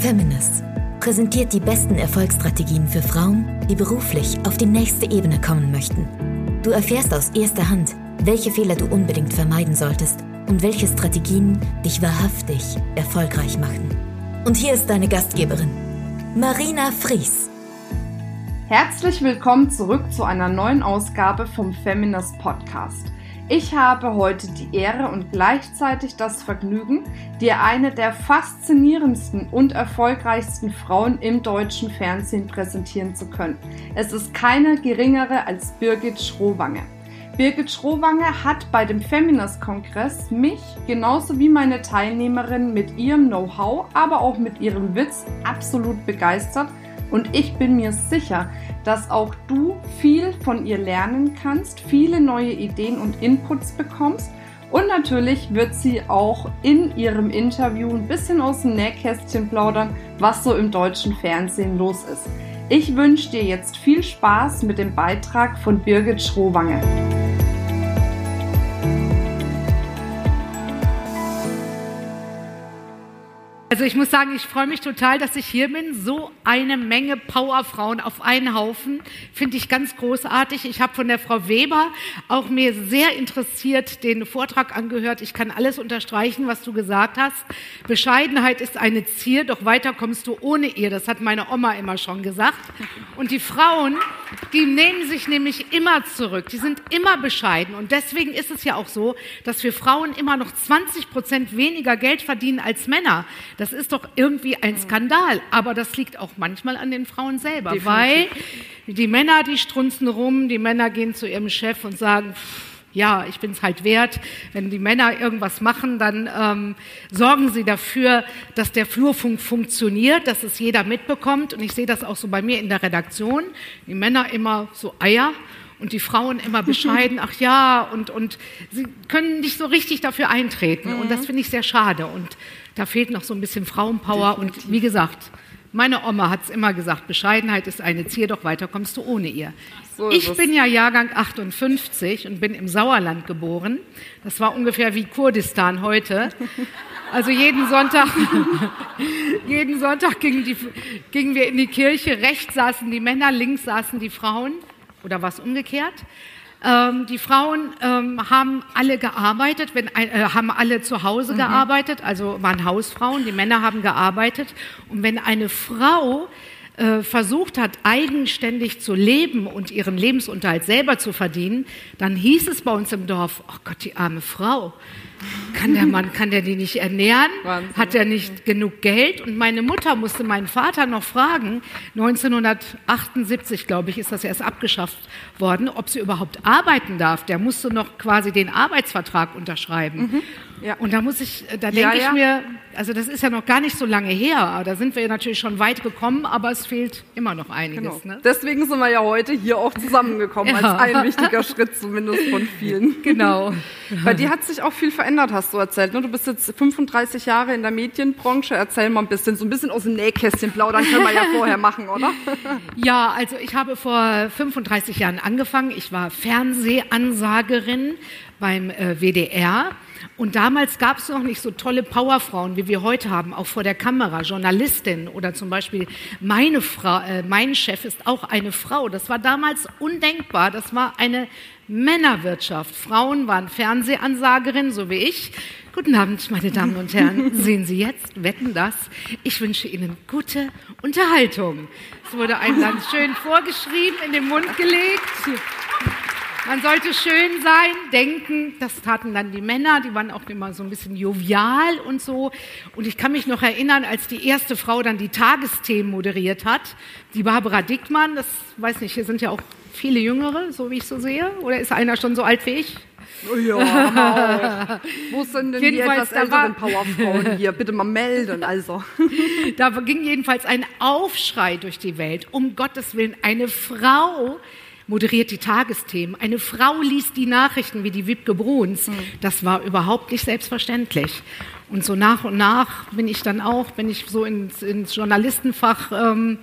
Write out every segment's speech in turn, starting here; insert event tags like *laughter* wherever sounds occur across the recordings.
Feminist präsentiert die besten Erfolgsstrategien für Frauen, die beruflich auf die nächste Ebene kommen möchten. Du erfährst aus erster Hand, welche Fehler du unbedingt vermeiden solltest und welche Strategien dich wahrhaftig erfolgreich machen. Und hier ist deine Gastgeberin, Marina Fries. Herzlich willkommen zurück zu einer neuen Ausgabe vom Feminist Podcast. Ich habe heute die Ehre und gleichzeitig das Vergnügen, dir eine der faszinierendsten und erfolgreichsten Frauen im deutschen Fernsehen präsentieren zu können. Es ist keine geringere als Birgit Schrowange. Birgit Schrowange hat bei dem Feminist-Kongress mich genauso wie meine Teilnehmerin mit ihrem Know-how, aber auch mit ihrem Witz absolut begeistert und ich bin mir sicher, dass auch du viel von ihr lernen kannst, viele neue Ideen und Inputs bekommst. Und natürlich wird sie auch in ihrem Interview ein bisschen aus dem Nähkästchen plaudern, was so im deutschen Fernsehen los ist. Ich wünsche dir jetzt viel Spaß mit dem Beitrag von Birgit Schrowange. Also ich muss sagen, ich freue mich total, dass ich hier bin. So eine Menge Powerfrauen auf einen Haufen finde ich ganz großartig. Ich habe von der Frau Weber auch mir sehr interessiert den Vortrag angehört. Ich kann alles unterstreichen, was du gesagt hast. Bescheidenheit ist eine Zier, doch weiter kommst du ohne ihr. Das hat meine Oma immer schon gesagt. Und die Frauen, die nehmen sich nämlich immer zurück. Die sind immer bescheiden. Und deswegen ist es ja auch so, dass wir Frauen immer noch 20 Prozent weniger Geld verdienen als Männer. Das ist doch irgendwie ein Skandal. Aber das liegt auch manchmal an den Frauen selber, Definitiv. weil die Männer, die strunzen rum, die Männer gehen zu ihrem Chef und sagen, ja, ich bin es halt wert. Wenn die Männer irgendwas machen, dann ähm, sorgen sie dafür, dass der Flurfunk funktioniert, dass es jeder mitbekommt. Und ich sehe das auch so bei mir in der Redaktion. Die Männer immer so Eier und die Frauen immer *laughs* bescheiden, ach ja, und, und sie können nicht so richtig dafür eintreten. Mhm. Und das finde ich sehr schade. Und da fehlt noch so ein bisschen Frauenpower. Definitiv. Und wie gesagt, meine Oma hat es immer gesagt, Bescheidenheit ist eine Zier, doch weiter kommst du ohne ihr. So ich bin ja Jahrgang 58 und bin im Sauerland geboren. Das war ungefähr wie Kurdistan heute. Also jeden Sonntag, *laughs* jeden Sonntag gingen, die, gingen wir in die Kirche. Rechts saßen die Männer, links saßen die Frauen. Oder was umgekehrt? Ähm, die Frauen ähm, haben alle gearbeitet, wenn, äh, haben alle zu Hause mhm. gearbeitet, also waren Hausfrauen, die Männer haben gearbeitet. Und wenn eine Frau äh, versucht hat, eigenständig zu leben und ihren Lebensunterhalt selber zu verdienen, dann hieß es bei uns im Dorf, oh Gott, die arme Frau. Kann der Mann, kann der die nicht ernähren? Wahnsinn. Hat er nicht genug Geld? Und meine Mutter musste meinen Vater noch fragen, 1978, glaube ich, ist das erst abgeschafft worden, ob sie überhaupt arbeiten darf. Der musste noch quasi den Arbeitsvertrag unterschreiben. Mhm. Ja. Und da muss ich, da denke ja, ich ja. mir, also das ist ja noch gar nicht so lange her. Da sind wir natürlich schon weit gekommen, aber es fehlt immer noch einiges. Genau. Ne? Deswegen sind wir ja heute hier auch zusammengekommen, als ein wichtiger Schritt zumindest von vielen. *laughs* Genau. Bei dir hat sich auch viel verändert, hast du erzählt. Ne? Du bist jetzt 35 Jahre in der Medienbranche. Erzähl mal ein bisschen, so ein bisschen aus dem Nähkästchen plaudern können wir ja *laughs* vorher machen, oder? Ja, also ich habe vor 35 Jahren angefangen. Ich war Fernsehansagerin beim äh, WDR. Und damals gab es noch nicht so tolle Powerfrauen, wie wir heute haben, auch vor der Kamera, Journalistin oder zum Beispiel meine Frau, äh, mein Chef ist auch eine Frau. Das war damals undenkbar. Das war eine Männerwirtschaft. Frauen waren Fernsehansagerinnen, so wie ich. Guten Abend, meine Damen und Herren. *laughs* Sehen Sie jetzt, wetten das. Ich wünsche Ihnen gute Unterhaltung. Es wurde einem dann schön vorgeschrieben, in den Mund gelegt. Man sollte schön sein, denken. Das taten dann die Männer, die waren auch immer so ein bisschen jovial und so. Und ich kann mich noch erinnern, als die erste Frau dann die Tagesthemen moderiert hat, die Barbara Dickmann, das weiß nicht, hier sind ja auch viele Jüngere, so wie ich so sehe. Oder ist einer schon so alt wie ich? Oh ja, *laughs* Wo sind denn jedenfalls, die etwas älteren Powerfrauen hier? Bitte mal melden, also. *laughs* da ging jedenfalls ein Aufschrei durch die Welt. Um Gottes Willen, eine Frau moderiert die Tagesthemen. Eine Frau liest die Nachrichten wie die Wipke Bruns. Mhm. Das war überhaupt nicht selbstverständlich. Und so nach und nach bin ich dann auch, bin ich so ins, ins Journalistenfach ähm,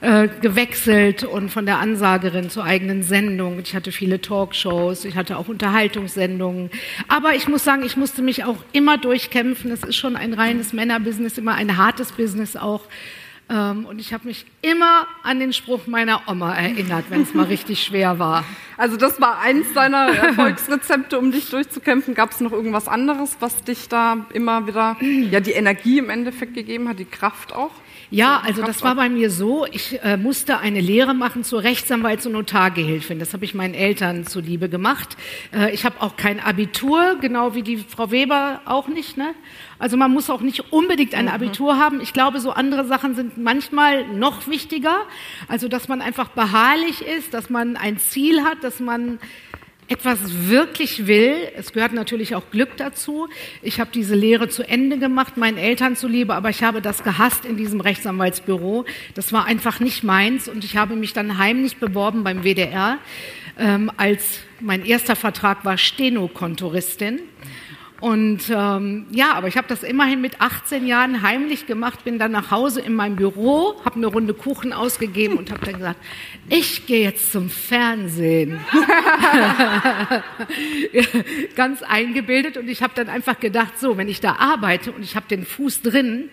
äh, gewechselt und von der Ansagerin zur eigenen Sendung. Ich hatte viele Talkshows, ich hatte auch Unterhaltungssendungen. Aber ich muss sagen, ich musste mich auch immer durchkämpfen. Es ist schon ein reines Männerbusiness, immer ein hartes Business auch. Ähm, und ich habe mich immer an den Spruch meiner Oma erinnert, wenn es mal richtig schwer war. Also das war eins deiner *laughs* Erfolgsrezepte, um dich durchzukämpfen. Gab es noch irgendwas anderes, was dich da immer wieder, ja, die Energie im Endeffekt gegeben hat, die Kraft auch? Ja, also das war bei mir so, ich äh, musste eine Lehre machen zur Rechtsanwalts- und Notargehilfin. Das habe ich meinen Eltern zuliebe gemacht. Äh, ich habe auch kein Abitur, genau wie die Frau Weber auch nicht. Ne? Also man muss auch nicht unbedingt ein mhm. Abitur haben. Ich glaube, so andere Sachen sind manchmal noch wichtiger. Also dass man einfach beharrlich ist, dass man ein Ziel hat, dass man etwas wirklich will, es gehört natürlich auch Glück dazu. Ich habe diese Lehre zu Ende gemacht, meinen Eltern zuliebe, aber ich habe das gehasst in diesem Rechtsanwaltsbüro. Das war einfach nicht meins und ich habe mich dann heimlich beworben beim WDR, ähm, als mein erster Vertrag war Stenokontoristin. Und ähm, ja, aber ich habe das immerhin mit 18 Jahren heimlich gemacht, bin dann nach Hause in meinem Büro, habe eine Runde Kuchen ausgegeben und habe dann gesagt, ich gehe jetzt zum Fernsehen. *laughs* Ganz eingebildet und ich habe dann einfach gedacht, so, wenn ich da arbeite und ich habe den Fuß drin,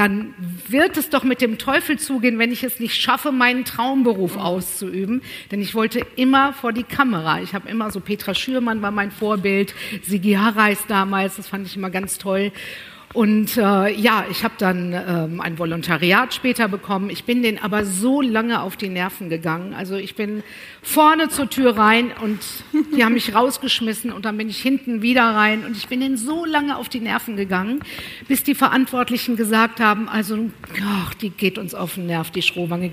dann wird es doch mit dem Teufel zugehen, wenn ich es nicht schaffe, meinen Traumberuf auszuüben. Denn ich wollte immer vor die Kamera. Ich habe immer so, Petra Schürmann war mein Vorbild, Sigi Harreis damals, das fand ich immer ganz toll. Und äh, ja, ich habe dann ähm, ein Volontariat später bekommen. Ich bin den aber so lange auf die Nerven gegangen. Also ich bin vorne zur Tür rein und die haben mich *laughs* rausgeschmissen und dann bin ich hinten wieder rein und ich bin denen so lange auf die Nerven gegangen, bis die Verantwortlichen gesagt haben, also ach, die geht uns auf den Nerv, die Schrohwange,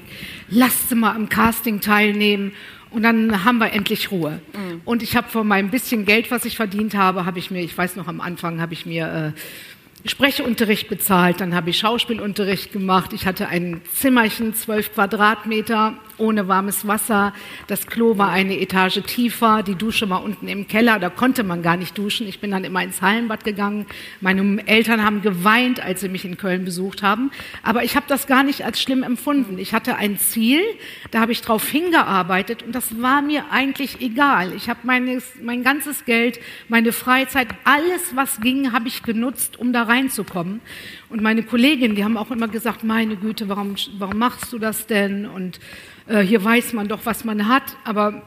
lasst sie mal am Casting teilnehmen. Und dann haben wir endlich Ruhe. Mhm. Und ich habe von meinem bisschen Geld, was ich verdient habe, habe ich mir, ich weiß noch am Anfang, habe ich mir äh, Sprechunterricht bezahlt, dann habe ich Schauspielunterricht gemacht. Ich hatte ein Zimmerchen, zwölf Quadratmeter, ohne warmes Wasser. Das Klo war eine Etage tiefer, die Dusche war unten im Keller, da konnte man gar nicht duschen. Ich bin dann immer ins Hallenbad gegangen. Meine Eltern haben geweint, als sie mich in Köln besucht haben. Aber ich habe das gar nicht als schlimm empfunden. Ich hatte ein Ziel, da habe ich drauf hingearbeitet und das war mir eigentlich egal. Ich habe mein ganzes Geld, meine Freizeit, alles, was ging, habe ich genutzt, um da reinzukommen. Und meine Kolleginnen, die haben auch immer gesagt, meine Güte, warum, warum machst du das denn? Und äh, hier weiß man doch, was man hat. Aber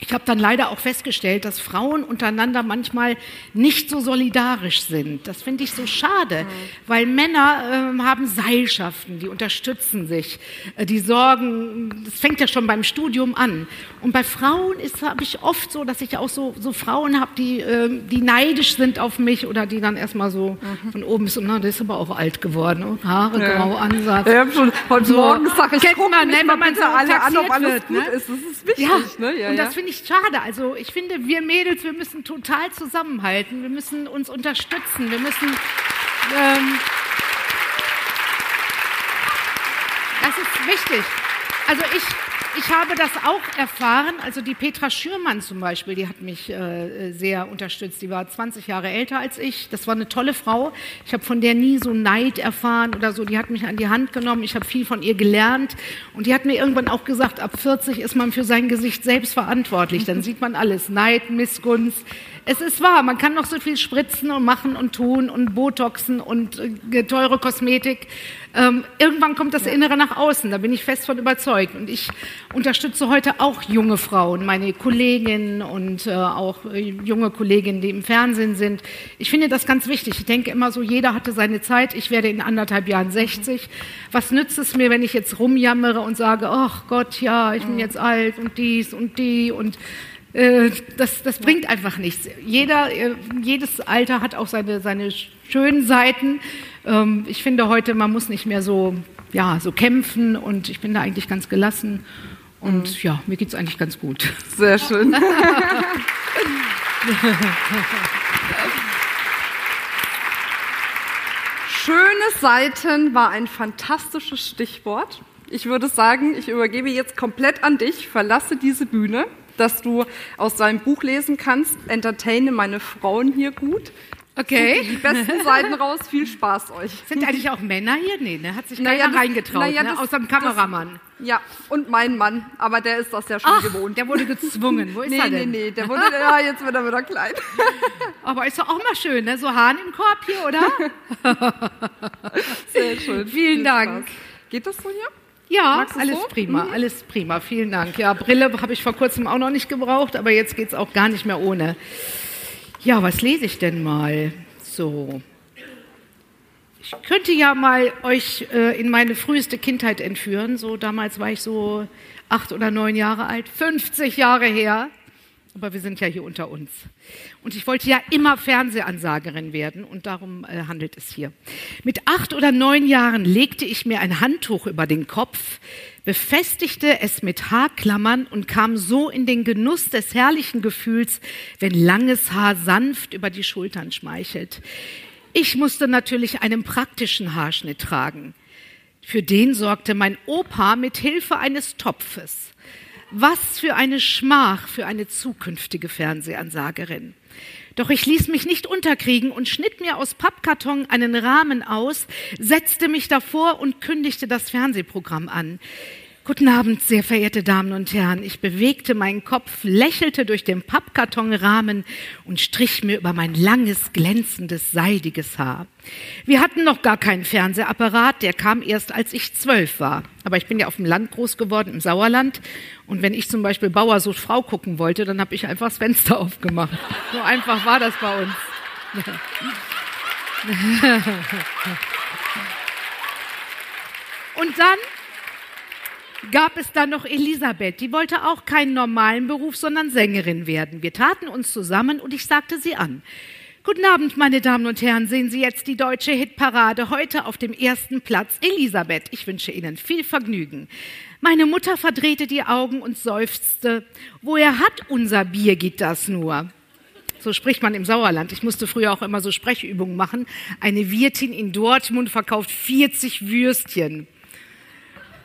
ich habe dann leider auch festgestellt, dass Frauen untereinander manchmal nicht so solidarisch sind. Das finde ich so schade, mhm. weil Männer äh, haben Seilschaften, die unterstützen sich, äh, die sorgen, das fängt ja schon beim Studium an. Und bei Frauen ist habe ich oft so, dass ich auch so, so Frauen habe, die, äh, die neidisch sind auf mich oder die dann erstmal so mhm. von oben bis unten, der ist aber auch alt geworden, und Haare ja. grau, Ansatz. Ja, schon heute so, Morgen sage ich, guck man, ne, wenn man so alle an, ob alles wird, gut ne? ist. Das ist wichtig. Ja, ne? ja, und das finde schade. Also ich finde, wir Mädels, wir müssen total zusammenhalten. Wir müssen uns unterstützen. Wir müssen... Ähm, das ist wichtig. Also ich, ich habe das auch erfahren. Also die Petra Schürmann zum Beispiel, die hat mich äh, sehr unterstützt. Die war 20 Jahre älter als ich. Das war eine tolle Frau. Ich habe von der nie so Neid erfahren oder so. Die hat mich an die Hand genommen. Ich habe viel von ihr gelernt. Und die hat mir irgendwann auch gesagt, ab 40 ist man für sein Gesicht selbst verantwortlich. Dann sieht man alles. Neid, Missgunst. Es ist wahr, man kann noch so viel spritzen und machen und tun und Botoxen und äh, teure Kosmetik. Ähm, irgendwann kommt das Innere nach außen, da bin ich fest von überzeugt. Und ich unterstütze heute auch junge Frauen, meine Kolleginnen und äh, auch äh, junge Kolleginnen, die im Fernsehen sind. Ich finde das ganz wichtig. Ich denke immer so, jeder hatte seine Zeit. Ich werde in anderthalb Jahren 60. Was nützt es mir, wenn ich jetzt rumjammere und sage, ach Gott, ja, ich bin mhm. jetzt alt und dies und die und das, das bringt einfach nichts. Jeder, äh, jedes Alter hat auch seine, seine schönen Seiten. Ähm, ich finde heute, man muss nicht mehr so, ja, so kämpfen und ich bin da eigentlich ganz gelassen. Und mhm. ja, mir geht es eigentlich ganz gut. Sehr schön. *laughs* Schöne Seiten war ein fantastisches Stichwort. Ich würde sagen, ich übergebe jetzt komplett an dich, verlasse diese Bühne dass du aus seinem Buch lesen kannst, Entertaine meine Frauen hier gut. Okay. Die besten Seiten raus. Viel Spaß euch. Sind eigentlich auch Männer hier? Nee, ne? Hat sich Naja, keiner das- reingetraut, naja, ne? das- außer dem Kameramann. Ja, und mein Mann. Aber der ist das ja schon Ach, gewohnt. der wurde gezwungen. Wo ist nee, er nee, denn? nee. Der wurde, ja, jetzt wird er wieder klein. *laughs* Aber ist doch auch mal schön, ne? So Hahn im Korb hier, oder? *laughs* Sehr schön. Vielen Viel Dank. Geht das so hier? Ja, alles so? prima, alles prima. Vielen Dank. Ja, Brille habe ich vor kurzem auch noch nicht gebraucht, aber jetzt geht's auch gar nicht mehr ohne. Ja, was lese ich denn mal? So. Ich könnte ja mal euch äh, in meine früheste Kindheit entführen. So damals war ich so acht oder neun Jahre alt, 50 Jahre her. Aber wir sind ja hier unter uns. Und ich wollte ja immer Fernsehansagerin werden und darum äh, handelt es hier. Mit acht oder neun Jahren legte ich mir ein Handtuch über den Kopf, befestigte es mit Haarklammern und kam so in den Genuss des herrlichen Gefühls, wenn langes Haar sanft über die Schultern schmeichelt. Ich musste natürlich einen praktischen Haarschnitt tragen. Für den sorgte mein Opa mit Hilfe eines Topfes. Was für eine Schmach für eine zukünftige Fernsehansagerin. Doch ich ließ mich nicht unterkriegen und schnitt mir aus Pappkarton einen Rahmen aus, setzte mich davor und kündigte das Fernsehprogramm an. Guten Abend, sehr verehrte Damen und Herren. Ich bewegte meinen Kopf, lächelte durch den Pappkartonrahmen und strich mir über mein langes, glänzendes, seidiges Haar. Wir hatten noch gar keinen Fernsehapparat, der kam erst, als ich zwölf war. Aber ich bin ja auf dem Land groß geworden, im Sauerland. Und wenn ich zum Beispiel Bauer sucht Frau gucken wollte, dann habe ich einfach das Fenster *laughs* aufgemacht. So einfach war das bei uns. *laughs* Und dann gab es dann noch Elisabeth, die wollte auch keinen normalen Beruf, sondern Sängerin werden. Wir taten uns zusammen und ich sagte sie an. Guten Abend, meine Damen und Herren, sehen Sie jetzt die deutsche Hitparade heute auf dem ersten Platz. Elisabeth, ich wünsche Ihnen viel Vergnügen. Meine Mutter verdrehte die Augen und seufzte, woher hat unser Birgit das nur? So spricht man im Sauerland. Ich musste früher auch immer so Sprechübungen machen. Eine Wirtin in Dortmund verkauft 40 Würstchen.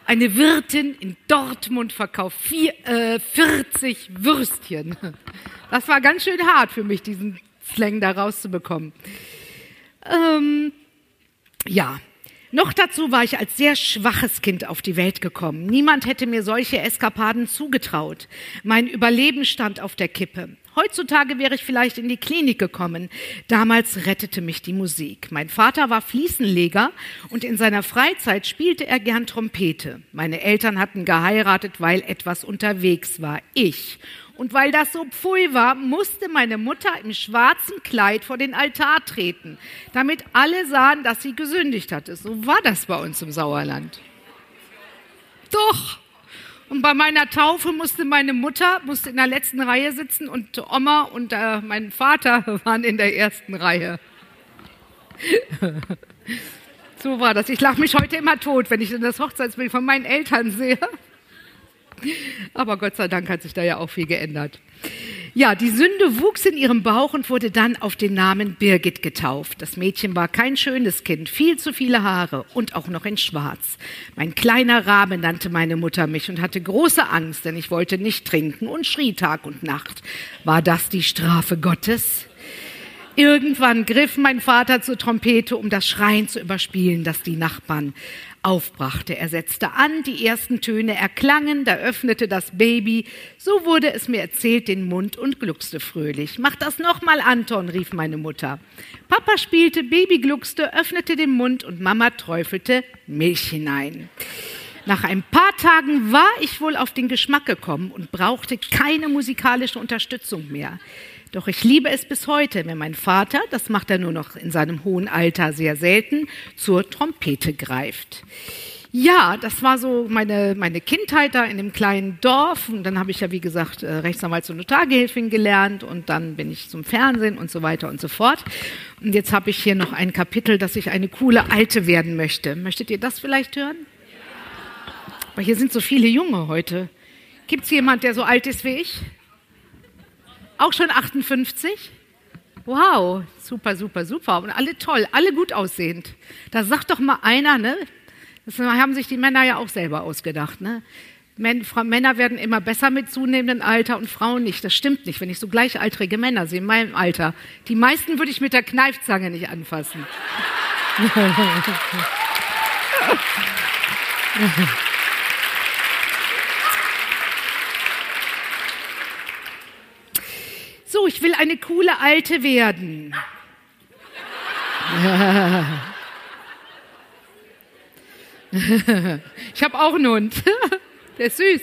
Eine Wirtin in Dortmund verkauft vier, äh, 40 Würstchen. Das war ganz schön hart für mich, diesen Slang da rauszubekommen. Ähm, ja. Noch dazu war ich als sehr schwaches Kind auf die Welt gekommen. Niemand hätte mir solche Eskapaden zugetraut. Mein Überleben stand auf der Kippe. Heutzutage wäre ich vielleicht in die Klinik gekommen. Damals rettete mich die Musik. Mein Vater war Fliesenleger und in seiner Freizeit spielte er gern Trompete. Meine Eltern hatten geheiratet, weil etwas unterwegs war. Ich. Und weil das so pfui war, musste meine Mutter im schwarzen Kleid vor den Altar treten, damit alle sahen, dass sie gesündigt hatte. So war das bei uns im Sauerland. Doch. Und bei meiner Taufe musste meine Mutter musste in der letzten Reihe sitzen und Oma und äh, mein Vater *laughs* waren in der ersten Reihe. *laughs* so war das. Ich lache mich heute immer tot, wenn ich das Hochzeitsbild von meinen Eltern sehe. *laughs* Aber Gott sei Dank hat sich da ja auch viel geändert. Ja, die Sünde wuchs in ihrem Bauch und wurde dann auf den Namen Birgit getauft. Das Mädchen war kein schönes Kind, viel zu viele Haare und auch noch in Schwarz. Mein kleiner Rabe nannte meine Mutter mich und hatte große Angst, denn ich wollte nicht trinken und schrie Tag und Nacht. War das die Strafe Gottes? Irgendwann griff mein Vater zur Trompete, um das Schreien zu überspielen, das die Nachbarn aufbrachte. Er setzte an, die ersten Töne erklangen, da öffnete das Baby. So wurde es mir erzählt, den Mund und gluckste fröhlich. Mach das nochmal, Anton, rief meine Mutter. Papa spielte, Baby gluckste, öffnete den Mund und Mama träufelte Milch hinein. Nach ein paar Tagen war ich wohl auf den Geschmack gekommen und brauchte keine musikalische Unterstützung mehr. Doch ich liebe es bis heute, wenn mein Vater, das macht er nur noch in seinem hohen Alter sehr selten, zur Trompete greift. Ja, das war so meine, meine Kindheit da in dem kleinen Dorf. Und dann habe ich ja, wie gesagt, äh, Rechtsanwalts- und Notargehilfin gelernt. Und dann bin ich zum Fernsehen und so weiter und so fort. Und jetzt habe ich hier noch ein Kapitel, dass ich eine coole Alte werden möchte. Möchtet ihr das vielleicht hören? Aber hier sind so viele Junge heute. Gibt es jemand, der so alt ist wie ich? Auch schon 58? Wow, super, super, super. Und alle toll, alle gut aussehend. Da sagt doch mal einer, ne? Das haben sich die Männer ja auch selber ausgedacht, ne? Männer werden immer besser mit zunehmendem Alter und Frauen nicht. Das stimmt nicht, wenn ich so gleichaltrige Männer sehe in meinem Alter. Die meisten würde ich mit der Kneifzange nicht anfassen. *laughs* So, ich will eine coole Alte werden. *laughs* Ich habe auch einen Hund. *laughs* Der ist süß.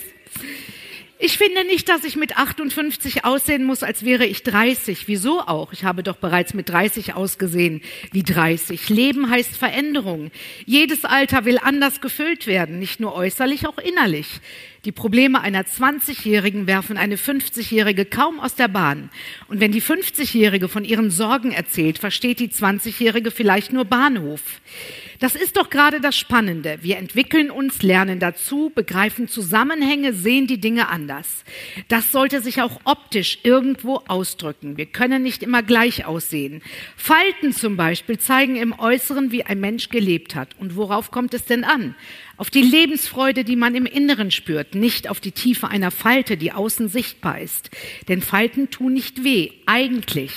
Ich finde nicht, dass ich mit 58 aussehen muss, als wäre ich 30. Wieso auch? Ich habe doch bereits mit 30 ausgesehen wie 30. Leben heißt Veränderung. Jedes Alter will anders gefüllt werden, nicht nur äußerlich, auch innerlich. Die Probleme einer 20-Jährigen werfen eine 50-Jährige kaum aus der Bahn. Und wenn die 50-Jährige von ihren Sorgen erzählt, versteht die 20-Jährige vielleicht nur Bahnhof. Das ist doch gerade das Spannende. Wir entwickeln uns, lernen dazu, begreifen Zusammenhänge, sehen die Dinge anders. Das sollte sich auch optisch irgendwo ausdrücken. Wir können nicht immer gleich aussehen. Falten zum Beispiel zeigen im Äußeren, wie ein Mensch gelebt hat. Und worauf kommt es denn an? Auf die Lebensfreude, die man im Inneren spürt, nicht auf die Tiefe einer Falte, die außen sichtbar ist. Denn Falten tun nicht weh, eigentlich.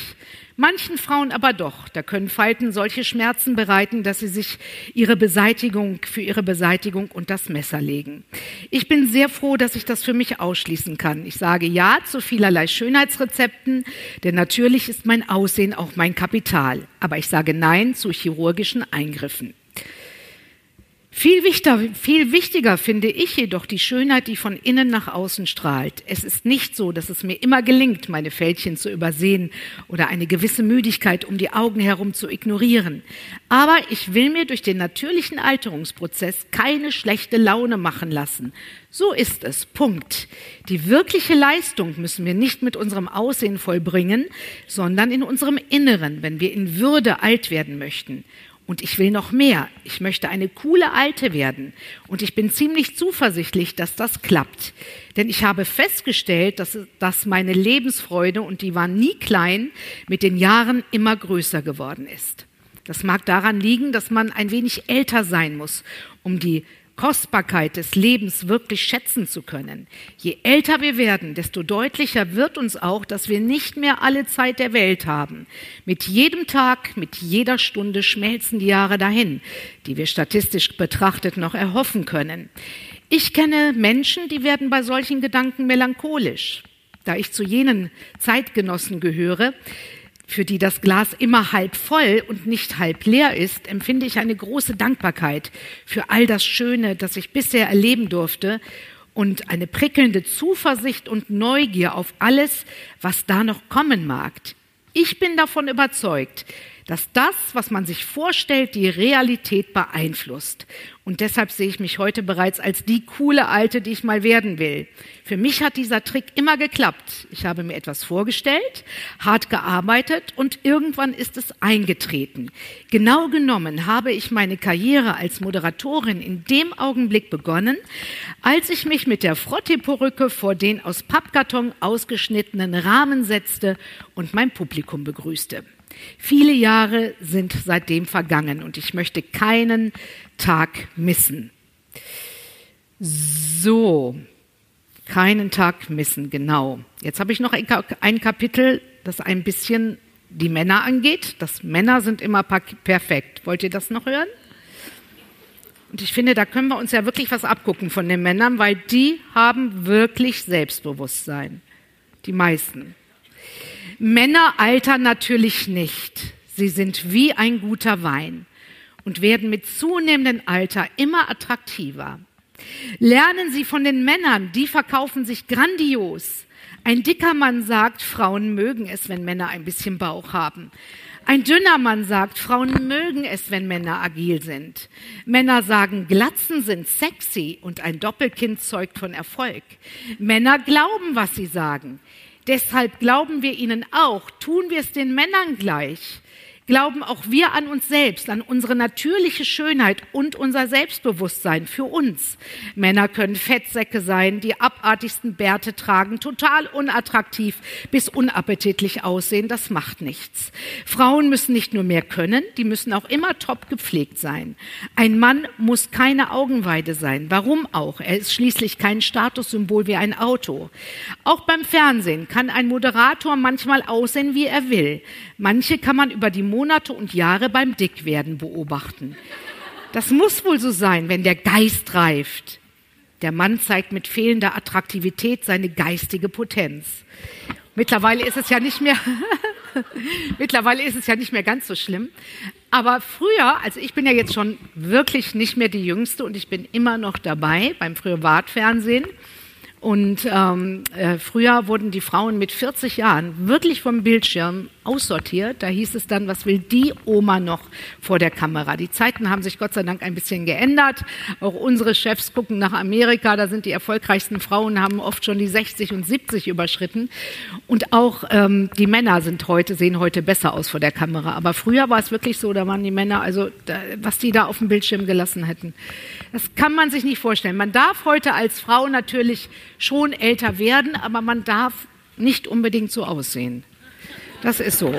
Manchen Frauen aber doch. Da können Falten solche Schmerzen bereiten, dass sie sich ihre Beseitigung für ihre Beseitigung und das Messer legen. Ich bin sehr froh, dass ich das für mich ausschließen kann. Ich sage ja zu vielerlei Schönheitsrezepten, denn natürlich ist mein Aussehen auch mein Kapital. Aber ich sage nein zu chirurgischen Eingriffen. Viel wichtiger, viel wichtiger finde ich jedoch die Schönheit, die von innen nach außen strahlt. Es ist nicht so, dass es mir immer gelingt, meine Fältchen zu übersehen oder eine gewisse Müdigkeit um die Augen herum zu ignorieren. Aber ich will mir durch den natürlichen Alterungsprozess keine schlechte Laune machen lassen. So ist es. Punkt. Die wirkliche Leistung müssen wir nicht mit unserem Aussehen vollbringen, sondern in unserem Inneren, wenn wir in Würde alt werden möchten. Und ich will noch mehr. Ich möchte eine coole Alte werden. Und ich bin ziemlich zuversichtlich, dass das klappt. Denn ich habe festgestellt, dass, dass meine Lebensfreude, und die war nie klein, mit den Jahren immer größer geworden ist. Das mag daran liegen, dass man ein wenig älter sein muss, um die Kostbarkeit des Lebens wirklich schätzen zu können. Je älter wir werden, desto deutlicher wird uns auch, dass wir nicht mehr alle Zeit der Welt haben. Mit jedem Tag, mit jeder Stunde schmelzen die Jahre dahin, die wir statistisch betrachtet noch erhoffen können. Ich kenne Menschen, die werden bei solchen Gedanken melancholisch. Da ich zu jenen Zeitgenossen gehöre, für die das Glas immer halb voll und nicht halb leer ist, empfinde ich eine große Dankbarkeit für all das Schöne, das ich bisher erleben durfte und eine prickelnde Zuversicht und Neugier auf alles, was da noch kommen mag. Ich bin davon überzeugt, dass das, was man sich vorstellt, die Realität beeinflusst. Und deshalb sehe ich mich heute bereits als die coole Alte, die ich mal werden will. Für mich hat dieser Trick immer geklappt. Ich habe mir etwas vorgestellt, hart gearbeitet und irgendwann ist es eingetreten. Genau genommen habe ich meine Karriere als Moderatorin in dem Augenblick begonnen, als ich mich mit der Frottee-Perücke vor den aus Pappkarton ausgeschnittenen Rahmen setzte und mein Publikum begrüßte. Viele Jahre sind seitdem vergangen und ich möchte keinen Tag missen. So, keinen Tag missen, genau. Jetzt habe ich noch ein Kapitel, das ein bisschen die Männer angeht. Das Männer sind immer perfekt. Wollt ihr das noch hören? Und ich finde, da können wir uns ja wirklich was abgucken von den Männern, weil die haben wirklich Selbstbewusstsein. Die meisten. Männer altern natürlich nicht. Sie sind wie ein guter Wein und werden mit zunehmendem Alter immer attraktiver. Lernen Sie von den Männern, die verkaufen sich grandios. Ein dicker Mann sagt, Frauen mögen es, wenn Männer ein bisschen Bauch haben. Ein dünner Mann sagt, Frauen mögen es, wenn Männer agil sind. Männer sagen, Glatzen sind sexy und ein Doppelkind zeugt von Erfolg. Männer glauben, was sie sagen. Deshalb glauben wir ihnen auch, tun wir es den Männern gleich. Glauben auch wir an uns selbst, an unsere natürliche Schönheit und unser Selbstbewusstsein für uns? Männer können Fettsäcke sein, die abartigsten Bärte tragen, total unattraktiv bis unappetitlich aussehen, das macht nichts. Frauen müssen nicht nur mehr können, die müssen auch immer top gepflegt sein. Ein Mann muss keine Augenweide sein. Warum auch? Er ist schließlich kein Statussymbol wie ein Auto. Auch beim Fernsehen kann ein Moderator manchmal aussehen, wie er will. Manche kann man über die Monate und Jahre beim Dickwerden beobachten. Das muss wohl so sein, wenn der Geist reift. Der Mann zeigt mit fehlender Attraktivität seine geistige Potenz. Mittlerweile ist es ja nicht mehr, *laughs* mittlerweile ist es ja nicht mehr ganz so schlimm. Aber früher, also ich bin ja jetzt schon wirklich nicht mehr die Jüngste und ich bin immer noch dabei beim Privatfernsehen. Und ähm, äh, früher wurden die Frauen mit 40 Jahren wirklich vom Bildschirm aussortiert. Da hieß es dann, was will die Oma noch vor der Kamera? Die Zeiten haben sich Gott sei Dank ein bisschen geändert. Auch unsere Chefs gucken nach Amerika. Da sind die erfolgreichsten Frauen, haben oft schon die 60 und 70 überschritten. Und auch ähm, die Männer sind heute, sehen heute besser aus vor der Kamera. Aber früher war es wirklich so, da waren die Männer, also da, was die da auf dem Bildschirm gelassen hätten. Das kann man sich nicht vorstellen. Man darf heute als Frau natürlich schon älter werden, aber man darf nicht unbedingt so aussehen. Das ist so.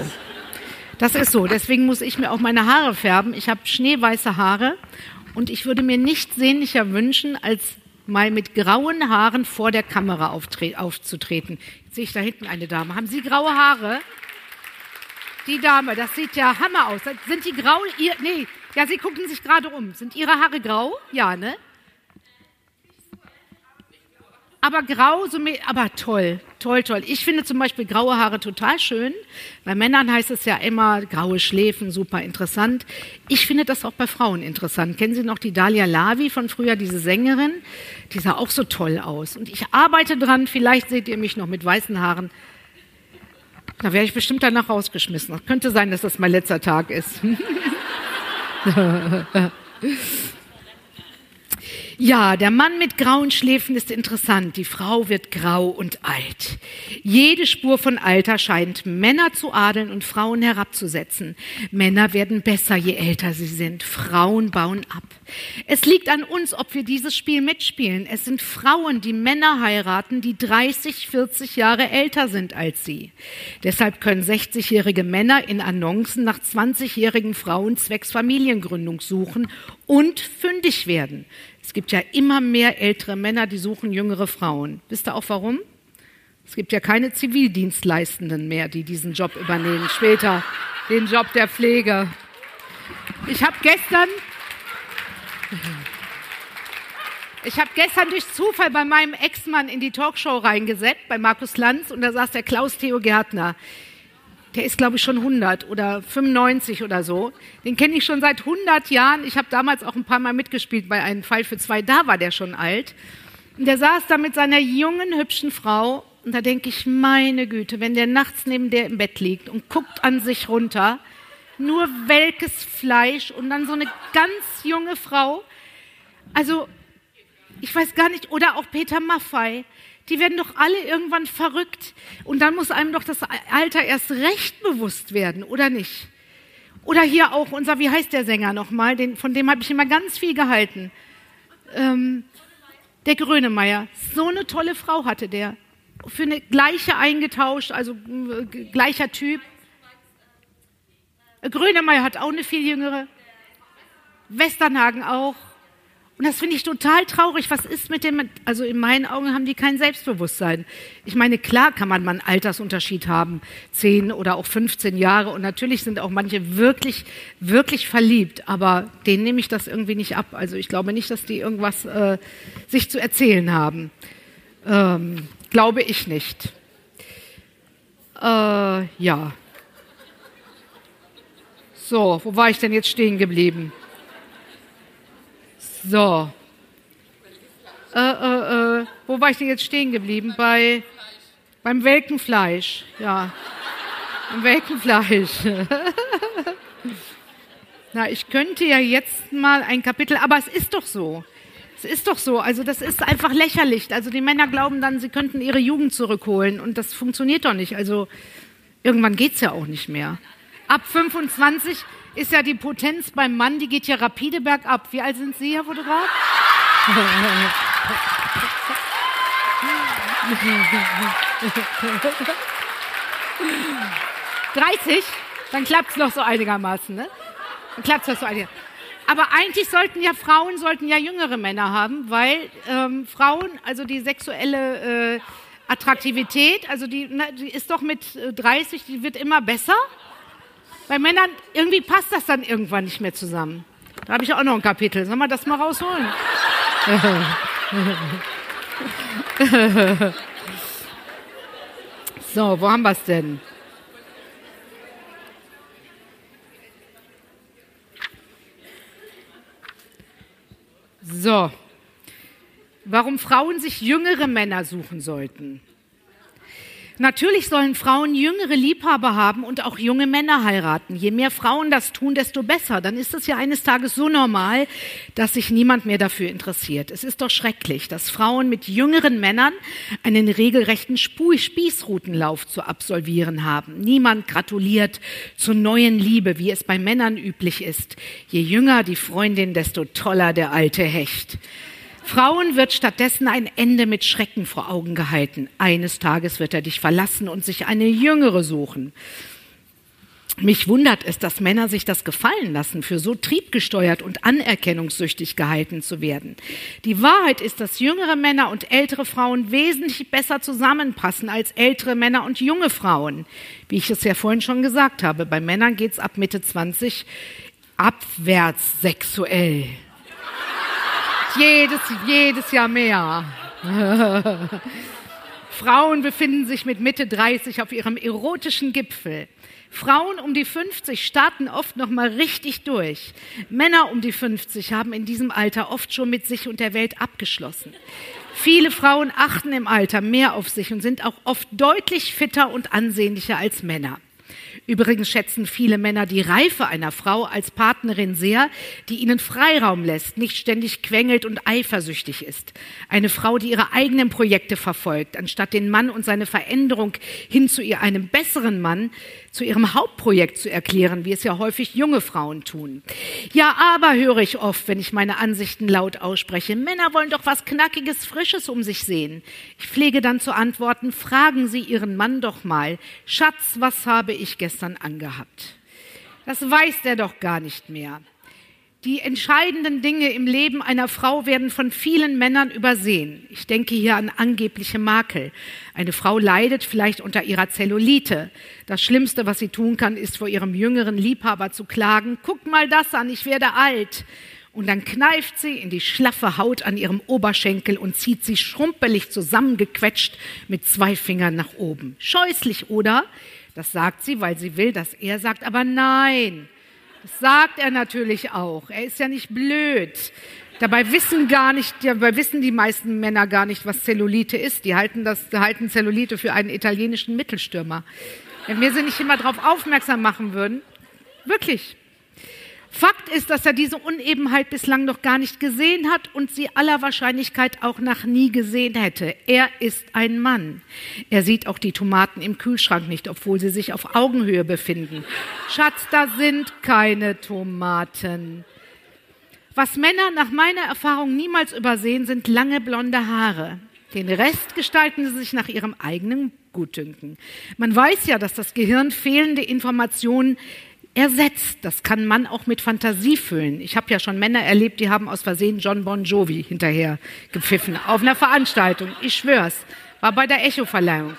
Das ist so. Deswegen muss ich mir auch meine Haare färben. Ich habe schneeweiße Haare und ich würde mir nichts sehnlicher wünschen, als mal mit grauen Haaren vor der Kamera aufzutreten. Jetzt sehe ich da hinten eine Dame. Haben Sie graue Haare? Die Dame, das sieht ja Hammer aus. Sind die grau? Ihr, nee, ja, Sie gucken sich gerade um. Sind Ihre Haare grau? Ja, ne? aber grau, so, aber toll, toll, toll. Ich finde zum Beispiel graue Haare total schön. Bei Männern heißt es ja immer graue Schläfen, super interessant. Ich finde das auch bei Frauen interessant. Kennen Sie noch die Dalia Lavi von früher, diese Sängerin? Die sah auch so toll aus. Und ich arbeite dran, vielleicht seht ihr mich noch mit weißen Haaren. Da wäre ich bestimmt danach rausgeschmissen. Das könnte sein, dass das mein letzter Tag ist. *laughs* ハハハハ。Ja, der Mann mit grauen Schläfen ist interessant. Die Frau wird grau und alt. Jede Spur von Alter scheint Männer zu adeln und Frauen herabzusetzen. Männer werden besser, je älter sie sind. Frauen bauen ab. Es liegt an uns, ob wir dieses Spiel mitspielen. Es sind Frauen, die Männer heiraten, die 30, 40 Jahre älter sind als sie. Deshalb können 60-jährige Männer in Annoncen nach 20-jährigen Frauen zwecks Familiengründung suchen und fündig werden. Es gibt ja immer mehr ältere Männer, die suchen jüngere Frauen. Wisst ihr auch warum? Es gibt ja keine Zivildienstleistenden mehr, die diesen Job übernehmen. Später den Job der Pflege. Ich habe gestern, ich habe gestern durch Zufall bei meinem Ex-Mann in die Talkshow reingesetzt, bei Markus Lanz, und da saß der Klaus Theo Gärtner der ist, glaube ich, schon 100 oder 95 oder so. Den kenne ich schon seit 100 Jahren. Ich habe damals auch ein paar Mal mitgespielt bei einem Fall für zwei. Da war der schon alt. Und der saß da mit seiner jungen, hübschen Frau. Und da denke ich, meine Güte, wenn der nachts neben der im Bett liegt und guckt an sich runter, nur welkes Fleisch und dann so eine ganz junge Frau. Also, ich weiß gar nicht, oder auch Peter Maffei die werden doch alle irgendwann verrückt. Und dann muss einem doch das Alter erst recht bewusst werden, oder nicht? Oder hier auch unser, wie heißt der Sänger nochmal? Den, von dem habe ich immer ganz viel gehalten. Ähm, der Grönemeyer. So eine tolle Frau hatte der. Für eine gleiche eingetauscht, also äh, gleicher Typ. Grönemeyer hat auch eine viel jüngere. Westernhagen auch. Und das finde ich total traurig. Was ist mit dem, also in meinen Augen haben die kein Selbstbewusstsein. Ich meine, klar kann man mal einen Altersunterschied haben, zehn oder auch 15 Jahre. Und natürlich sind auch manche wirklich, wirklich verliebt. Aber denen nehme ich das irgendwie nicht ab. Also ich glaube nicht, dass die irgendwas äh, sich zu erzählen haben. Ähm, glaube ich nicht. Äh, ja. So, wo war ich denn jetzt stehen geblieben? So. Äh, äh, äh, wo war ich denn jetzt stehen geblieben? Bei, beim welken Fleisch. Ja. Beim welken Fleisch. *laughs* Na, ich könnte ja jetzt mal ein Kapitel, aber es ist doch so. Es ist doch so. Also, das ist einfach lächerlich. Also, die Männer glauben dann, sie könnten ihre Jugend zurückholen und das funktioniert doch nicht. Also, irgendwann geht es ja auch nicht mehr. Ab 25 ist ja die Potenz beim Mann, die geht ja rapide bergab. Wie alt sind Sie, Herr Fotograf? 30? Dann klappt es noch so einigermaßen, ne? Dann klappt es so einigermaßen. Aber eigentlich sollten ja Frauen sollten ja jüngere Männer haben, weil ähm, Frauen, also die sexuelle äh, Attraktivität, also die, na, die ist doch mit 30, äh, die wird immer besser. Bei Männern irgendwie passt das dann irgendwann nicht mehr zusammen. Da habe ich auch noch ein Kapitel. Sollen wir das mal rausholen? *laughs* so, wo haben wir es denn? So, warum Frauen sich jüngere Männer suchen sollten. Natürlich sollen Frauen jüngere Liebhaber haben und auch junge Männer heiraten. Je mehr Frauen das tun, desto besser. Dann ist es ja eines Tages so normal, dass sich niemand mehr dafür interessiert. Es ist doch schrecklich, dass Frauen mit jüngeren Männern einen regelrechten Spießrutenlauf zu absolvieren haben. Niemand gratuliert zur neuen Liebe, wie es bei Männern üblich ist. Je jünger die Freundin, desto toller der alte Hecht. Frauen wird stattdessen ein Ende mit Schrecken vor Augen gehalten. Eines Tages wird er dich verlassen und sich eine jüngere suchen. Mich wundert es, dass Männer sich das gefallen lassen, für so triebgesteuert und anerkennungssüchtig gehalten zu werden. Die Wahrheit ist, dass jüngere Männer und ältere Frauen wesentlich besser zusammenpassen als ältere Männer und junge Frauen. Wie ich es ja vorhin schon gesagt habe, bei Männern geht es ab Mitte 20 abwärts sexuell jedes, jedes Jahr mehr. *laughs* Frauen befinden sich mit Mitte 30 auf ihrem erotischen Gipfel. Frauen um die 50 starten oft noch mal richtig durch. Männer um die 50 haben in diesem Alter oft schon mit sich und der Welt abgeschlossen. Viele Frauen achten im Alter mehr auf sich und sind auch oft deutlich fitter und ansehnlicher als Männer. Übrigens schätzen viele Männer die Reife einer Frau als Partnerin sehr, die ihnen Freiraum lässt, nicht ständig quengelt und eifersüchtig ist. Eine Frau, die ihre eigenen Projekte verfolgt, anstatt den Mann und seine Veränderung hin zu ihr einem besseren Mann zu ihrem Hauptprojekt zu erklären, wie es ja häufig junge Frauen tun. Ja, aber höre ich oft, wenn ich meine Ansichten laut ausspreche. Männer wollen doch was Knackiges, Frisches um sich sehen. Ich pflege dann zu antworten, fragen Sie Ihren Mann doch mal, Schatz, was habe ich gestern angehabt? Das weiß der doch gar nicht mehr. Die entscheidenden Dinge im Leben einer Frau werden von vielen Männern übersehen. Ich denke hier an angebliche Makel. Eine Frau leidet vielleicht unter ihrer Zellulite. Das Schlimmste, was sie tun kann, ist vor ihrem jüngeren Liebhaber zu klagen, guck mal das an, ich werde alt. Und dann kneift sie in die schlaffe Haut an ihrem Oberschenkel und zieht sie schrumpelig zusammengequetscht mit zwei Fingern nach oben. Scheußlich, oder? Das sagt sie, weil sie will, dass er sagt, aber nein, das sagt er natürlich auch. Er ist ja nicht blöd. Dabei wissen gar nicht, dabei wissen die meisten Männer gar nicht, was Zellulite ist. Die halten das, halten Zellulite für einen italienischen Mittelstürmer. Wenn wir sie nicht immer darauf aufmerksam machen würden, wirklich, Fakt ist, dass er diese Unebenheit bislang noch gar nicht gesehen hat und sie aller Wahrscheinlichkeit auch noch nie gesehen hätte. Er ist ein Mann. Er sieht auch die Tomaten im Kühlschrank nicht, obwohl sie sich auf Augenhöhe befinden. Schatz, da sind keine Tomaten. Was Männer nach meiner Erfahrung niemals übersehen, sind lange blonde Haare. Den Rest gestalten sie sich nach ihrem eigenen Gutdünken. Man weiß ja, dass das Gehirn fehlende Informationen ersetzt. Das kann man auch mit Fantasie füllen. Ich habe ja schon Männer erlebt, die haben aus Versehen John Bon Jovi hinterher gepfiffen auf einer Veranstaltung. Ich schwör's, war bei der Echo-Verleihung.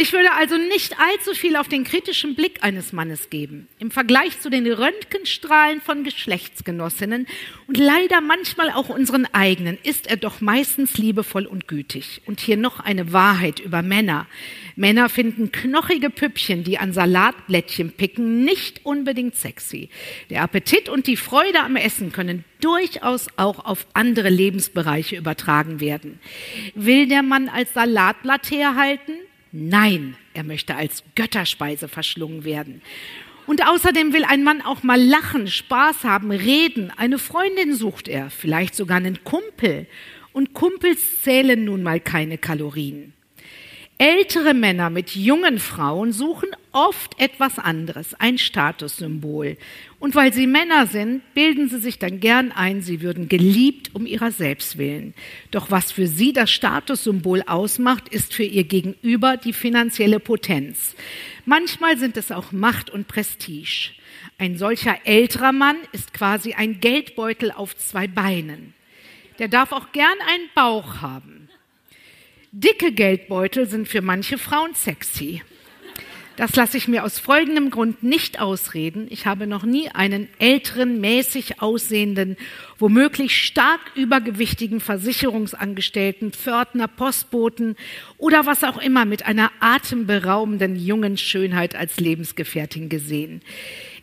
Ich würde also nicht allzu viel auf den kritischen Blick eines Mannes geben. Im Vergleich zu den Röntgenstrahlen von Geschlechtsgenossinnen und leider manchmal auch unseren eigenen ist er doch meistens liebevoll und gütig. Und hier noch eine Wahrheit über Männer. Männer finden knochige Püppchen, die an Salatblättchen picken, nicht unbedingt sexy. Der Appetit und die Freude am Essen können durchaus auch auf andere Lebensbereiche übertragen werden. Will der Mann als Salatblatt herhalten? Nein, er möchte als Götterspeise verschlungen werden. Und außerdem will ein Mann auch mal lachen, Spaß haben, reden. Eine Freundin sucht er, vielleicht sogar einen Kumpel. Und Kumpels zählen nun mal keine Kalorien. Ältere Männer mit jungen Frauen suchen oft etwas anderes, ein Statussymbol. Und weil sie Männer sind, bilden sie sich dann gern ein, sie würden geliebt um ihrer selbst willen. Doch was für sie das Statussymbol ausmacht, ist für ihr Gegenüber die finanzielle Potenz. Manchmal sind es auch Macht und Prestige. Ein solcher älterer Mann ist quasi ein Geldbeutel auf zwei Beinen. Der darf auch gern einen Bauch haben. Dicke Geldbeutel sind für manche Frauen sexy. Das lasse ich mir aus folgendem Grund nicht ausreden. Ich habe noch nie einen älteren, mäßig aussehenden, womöglich stark übergewichtigen Versicherungsangestellten, Pförtner, Postboten oder was auch immer mit einer atemberaubenden jungen Schönheit als Lebensgefährtin gesehen.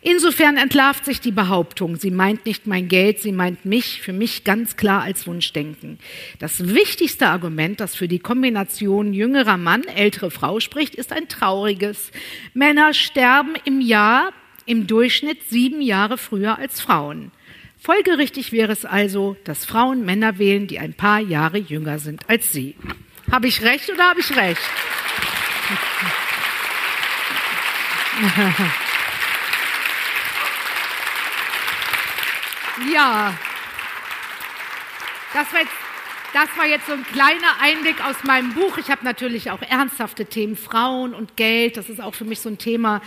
Insofern entlarvt sich die Behauptung, sie meint nicht mein Geld, sie meint mich, für mich ganz klar als Wunschdenken. Das wichtigste Argument, das für die Kombination jüngerer Mann, ältere Frau spricht, ist ein trauriges. Männer sterben im Jahr im Durchschnitt sieben Jahre früher als Frauen. Folgerichtig wäre es also, dass Frauen Männer wählen, die ein paar Jahre jünger sind als sie. Habe ich recht oder habe ich recht? *laughs* Ja, das war, jetzt, das war jetzt so ein kleiner Einblick aus meinem Buch. Ich habe natürlich auch ernsthafte Themen, Frauen und Geld. Das ist auch für mich so ein Thema,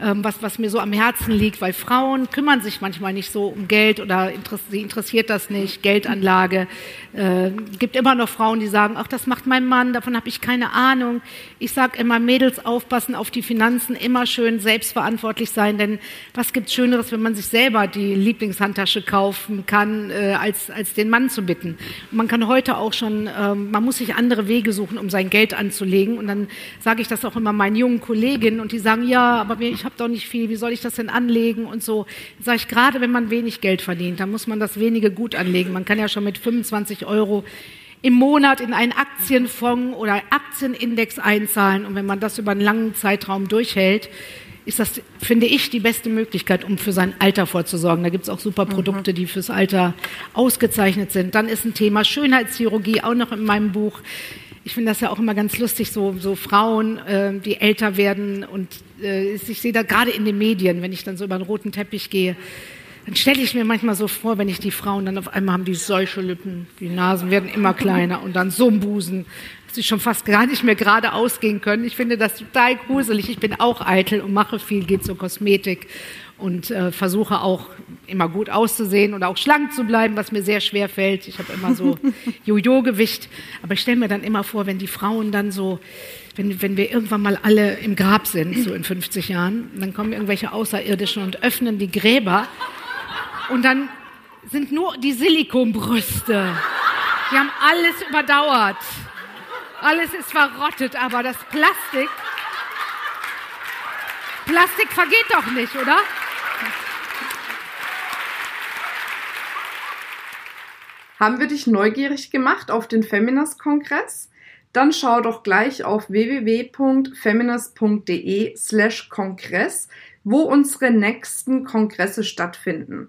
ähm, was, was mir so am Herzen liegt, weil Frauen kümmern sich manchmal nicht so um Geld oder sie interessiert das nicht, Geldanlage. Äh, gibt immer noch Frauen, die sagen, ach, das macht mein Mann, davon habe ich keine Ahnung. Ich sage immer, Mädels aufpassen auf die Finanzen, immer schön selbstverantwortlich sein, denn was gibt Schöneres, wenn man sich selber die Lieblingshandtasche kaufen kann, äh, als, als den Mann zu bitten. Man kann heute auch schon, äh, man muss sich andere Wege suchen, um sein Geld anzulegen. Und dann sage ich das auch immer meinen jungen Kolleginnen und die sagen, ja, aber ich habe doch nicht viel, wie soll ich das denn anlegen und so. Sage ich, gerade wenn man wenig Geld verdient, dann muss man das wenige gut anlegen. Man kann ja schon mit 25 Euro im Monat in einen Aktienfonds oder Aktienindex einzahlen. Und wenn man das über einen langen Zeitraum durchhält, ist das, finde ich, die beste Möglichkeit, um für sein Alter vorzusorgen. Da gibt es auch super mhm. Produkte, die fürs Alter ausgezeichnet sind. Dann ist ein Thema Schönheitschirurgie auch noch in meinem Buch ich finde das ja auch immer ganz lustig, so, so Frauen, äh, die älter werden und äh, ich sehe da gerade in den Medien, wenn ich dann so über den roten Teppich gehe, dann stelle ich mir manchmal so vor, wenn ich die Frauen dann auf einmal haben die solche Lippen, die Nasen werden immer kleiner und dann so ein Busen, sie schon fast gar nicht mehr gerade ausgehen können. Ich finde das total gruselig. Ich bin auch eitel und mache viel, geht zur Kosmetik und äh, versuche auch immer gut auszusehen und auch schlank zu bleiben, was mir sehr schwer fällt. Ich habe immer so *laughs* Jojo-Gewicht. Aber ich stelle mir dann immer vor, wenn die Frauen dann so, wenn, wenn wir irgendwann mal alle im Grab sind, so in 50 Jahren, dann kommen irgendwelche Außerirdischen und öffnen die Gräber und dann sind nur die Silikonbrüste. Die haben alles überdauert. Alles ist verrottet, aber das Plastik, Plastik vergeht doch nicht, oder? Haben wir dich neugierig gemacht auf den Feminist-Kongress? Dann schau doch gleich auf www.feminist.de slash Kongress, wo unsere nächsten Kongresse stattfinden.